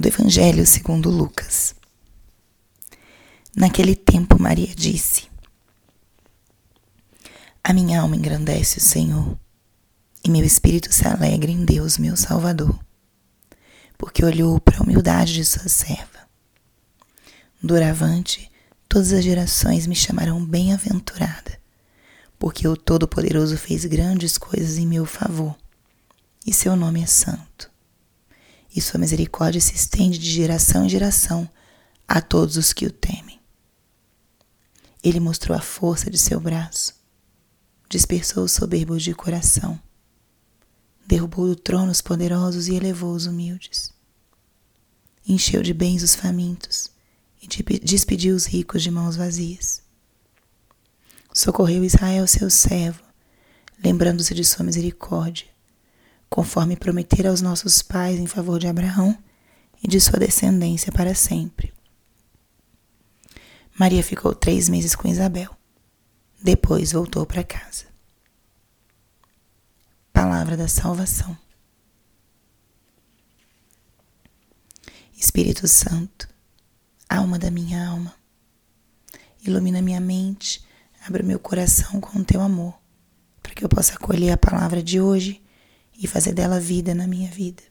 do Evangelho segundo Lucas. Naquele tempo, Maria disse: A minha alma engrandece o Senhor, e meu espírito se alegra em Deus, meu Salvador, porque olhou para a humildade de sua serva. Doravante, todas as gerações me chamarão bem-aventurada, porque o Todo-Poderoso fez grandes coisas em meu favor, e seu nome é santo. E sua misericórdia se estende de geração em geração a todos os que o temem. Ele mostrou a força de seu braço, dispersou os soberbos de coração, derrubou do trono os poderosos e elevou os humildes. Encheu de bens os famintos e despediu os ricos de mãos vazias. Socorreu Israel, seu servo, lembrando-se de sua misericórdia, conforme prometera aos nossos pais em favor de Abraão e de sua descendência para sempre. Maria ficou três meses com Isabel. Depois voltou para casa. Palavra da salvação. Espírito Santo, alma da minha alma, ilumina minha mente, abre meu coração com o teu amor, para que eu possa acolher a palavra de hoje e fazer dela vida na minha vida.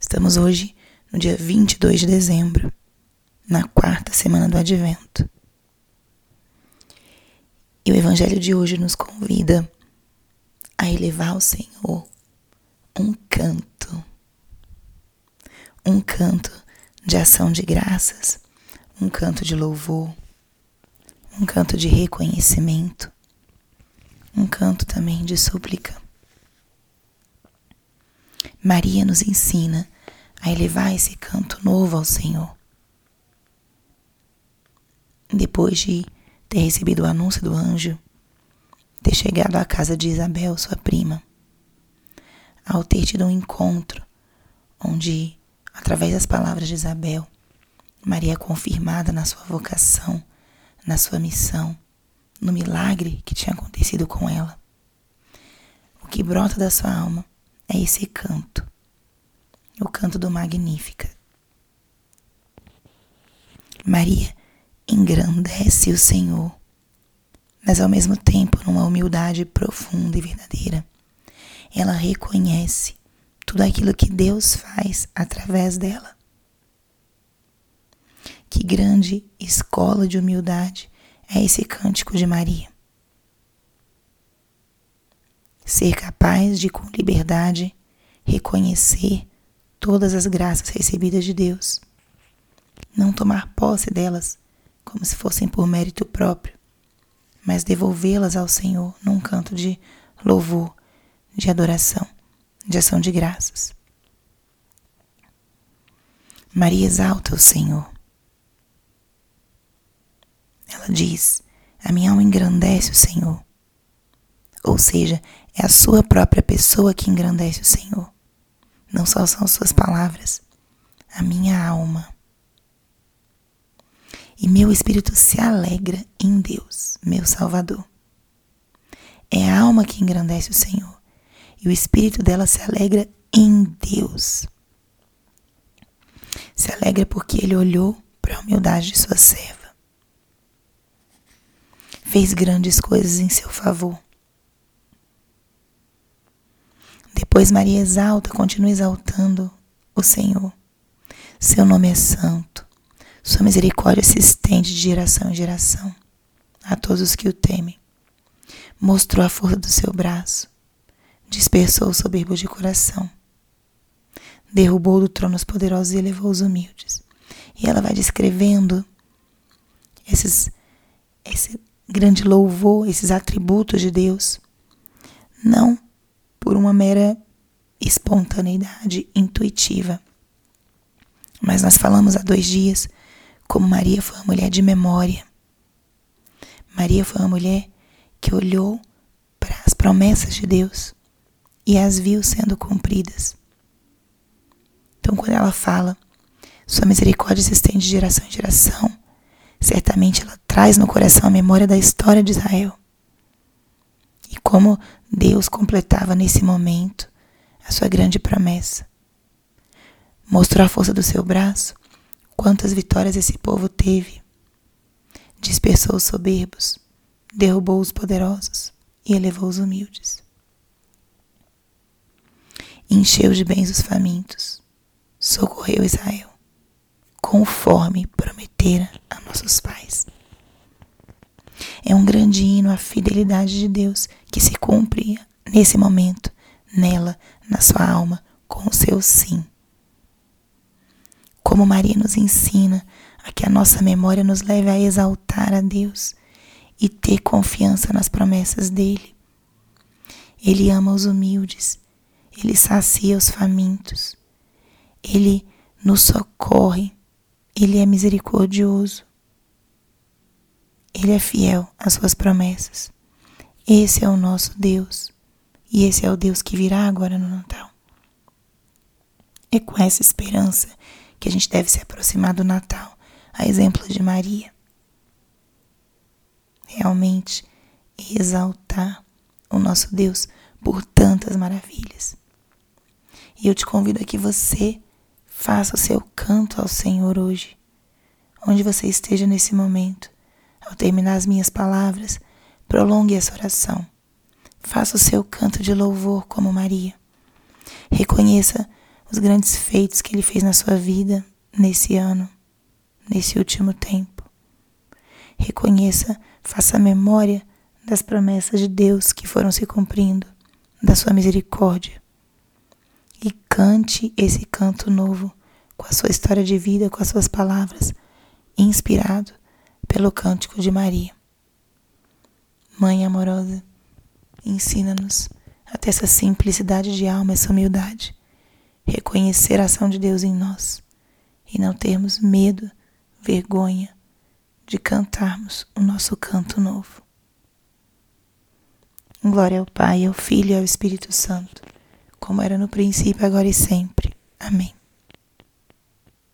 Estamos hoje no dia 22 de dezembro, na quarta semana do Advento. E o Evangelho de hoje nos convida a elevar ao Senhor um canto, um canto de ação de graças, um canto de louvor, um canto de reconhecimento, um canto também de súplica. Maria nos ensina a elevar esse canto novo ao Senhor. Depois de ter recebido o anúncio do anjo, ter chegado à casa de Isabel, sua prima, ao ter tido um encontro onde, através das palavras de Isabel, Maria é confirmada na sua vocação, na sua missão, no milagre que tinha acontecido com ela. O que brota da sua alma é esse canto o canto do Magnífica. Maria engrandece o Senhor, mas ao mesmo tempo, numa humildade profunda e verdadeira, ela reconhece tudo aquilo que Deus faz através dela. Que grande escola de humildade é esse cântico de Maria. Ser capaz de, com liberdade, reconhecer todas as graças recebidas de Deus. Não tomar posse delas como se fossem por mérito próprio, mas devolvê-las ao Senhor num canto de louvor, de adoração, de ação de graças. Maria exalta o Senhor. Ela diz: A minha alma engrandece o Senhor. Ou seja, é a sua própria pessoa que engrandece o Senhor. Não só são suas palavras, a minha alma. E meu espírito se alegra em Deus, meu Salvador. É a alma que engrandece o Senhor, e o espírito dela se alegra em Deus. Se alegra porque ele olhou para a humildade de sua serva. Fez grandes coisas em seu favor. Depois Maria exalta, continua exaltando o Senhor. Seu nome é santo. Sua misericórdia se estende de geração em geração a todos os que o temem. Mostrou a força do seu braço. Dispersou os soberbos de coração. Derrubou do trono os poderosos e elevou os humildes. E ela vai descrevendo esses, esse grande louvor, esses atributos de Deus. Não por uma mera espontaneidade intuitiva. Mas nós falamos há dois dias como Maria foi uma mulher de memória. Maria foi uma mulher que olhou para as promessas de Deus e as viu sendo cumpridas. Então, quando ela fala, Sua misericórdia se estende de geração em geração, certamente ela traz no coração a memória da história de Israel. E como Deus completava nesse momento a sua grande promessa. Mostrou a força do seu braço, quantas vitórias esse povo teve. Dispersou os soberbos, derrubou os poderosos e elevou os humildes. Encheu de bens os famintos, socorreu Israel, conforme prometera a nossos pais. É um grande hino a fidelidade de Deus que se cumpre nesse momento, nela, na sua alma, com o seu sim. Como Maria nos ensina a que a nossa memória nos leve a exaltar a Deus e ter confiança nas promessas dele. Ele ama os humildes, ele sacia os famintos, ele nos socorre, ele é misericordioso. Ele é fiel às suas promessas. Esse é o nosso Deus. E esse é o Deus que virá agora no Natal. É com essa esperança que a gente deve se aproximar do Natal, a exemplo de Maria. Realmente exaltar o nosso Deus por tantas maravilhas. E eu te convido a que você faça o seu canto ao Senhor hoje, onde você esteja nesse momento. Ao terminar as minhas palavras, prolongue essa oração. Faça o seu canto de louvor como Maria. Reconheça os grandes feitos que Ele fez na sua vida nesse ano, nesse último tempo. Reconheça, faça memória das promessas de Deus que foram se cumprindo, da sua misericórdia. E cante esse canto novo com a sua história de vida, com as suas palavras, inspirado pelo cântico de Maria. Mãe amorosa, ensina-nos a ter essa simplicidade de alma, essa humildade, reconhecer a ação de Deus em nós e não termos medo, vergonha de cantarmos o nosso canto novo. Glória ao Pai, ao Filho e ao Espírito Santo, como era no princípio, agora e sempre. Amém.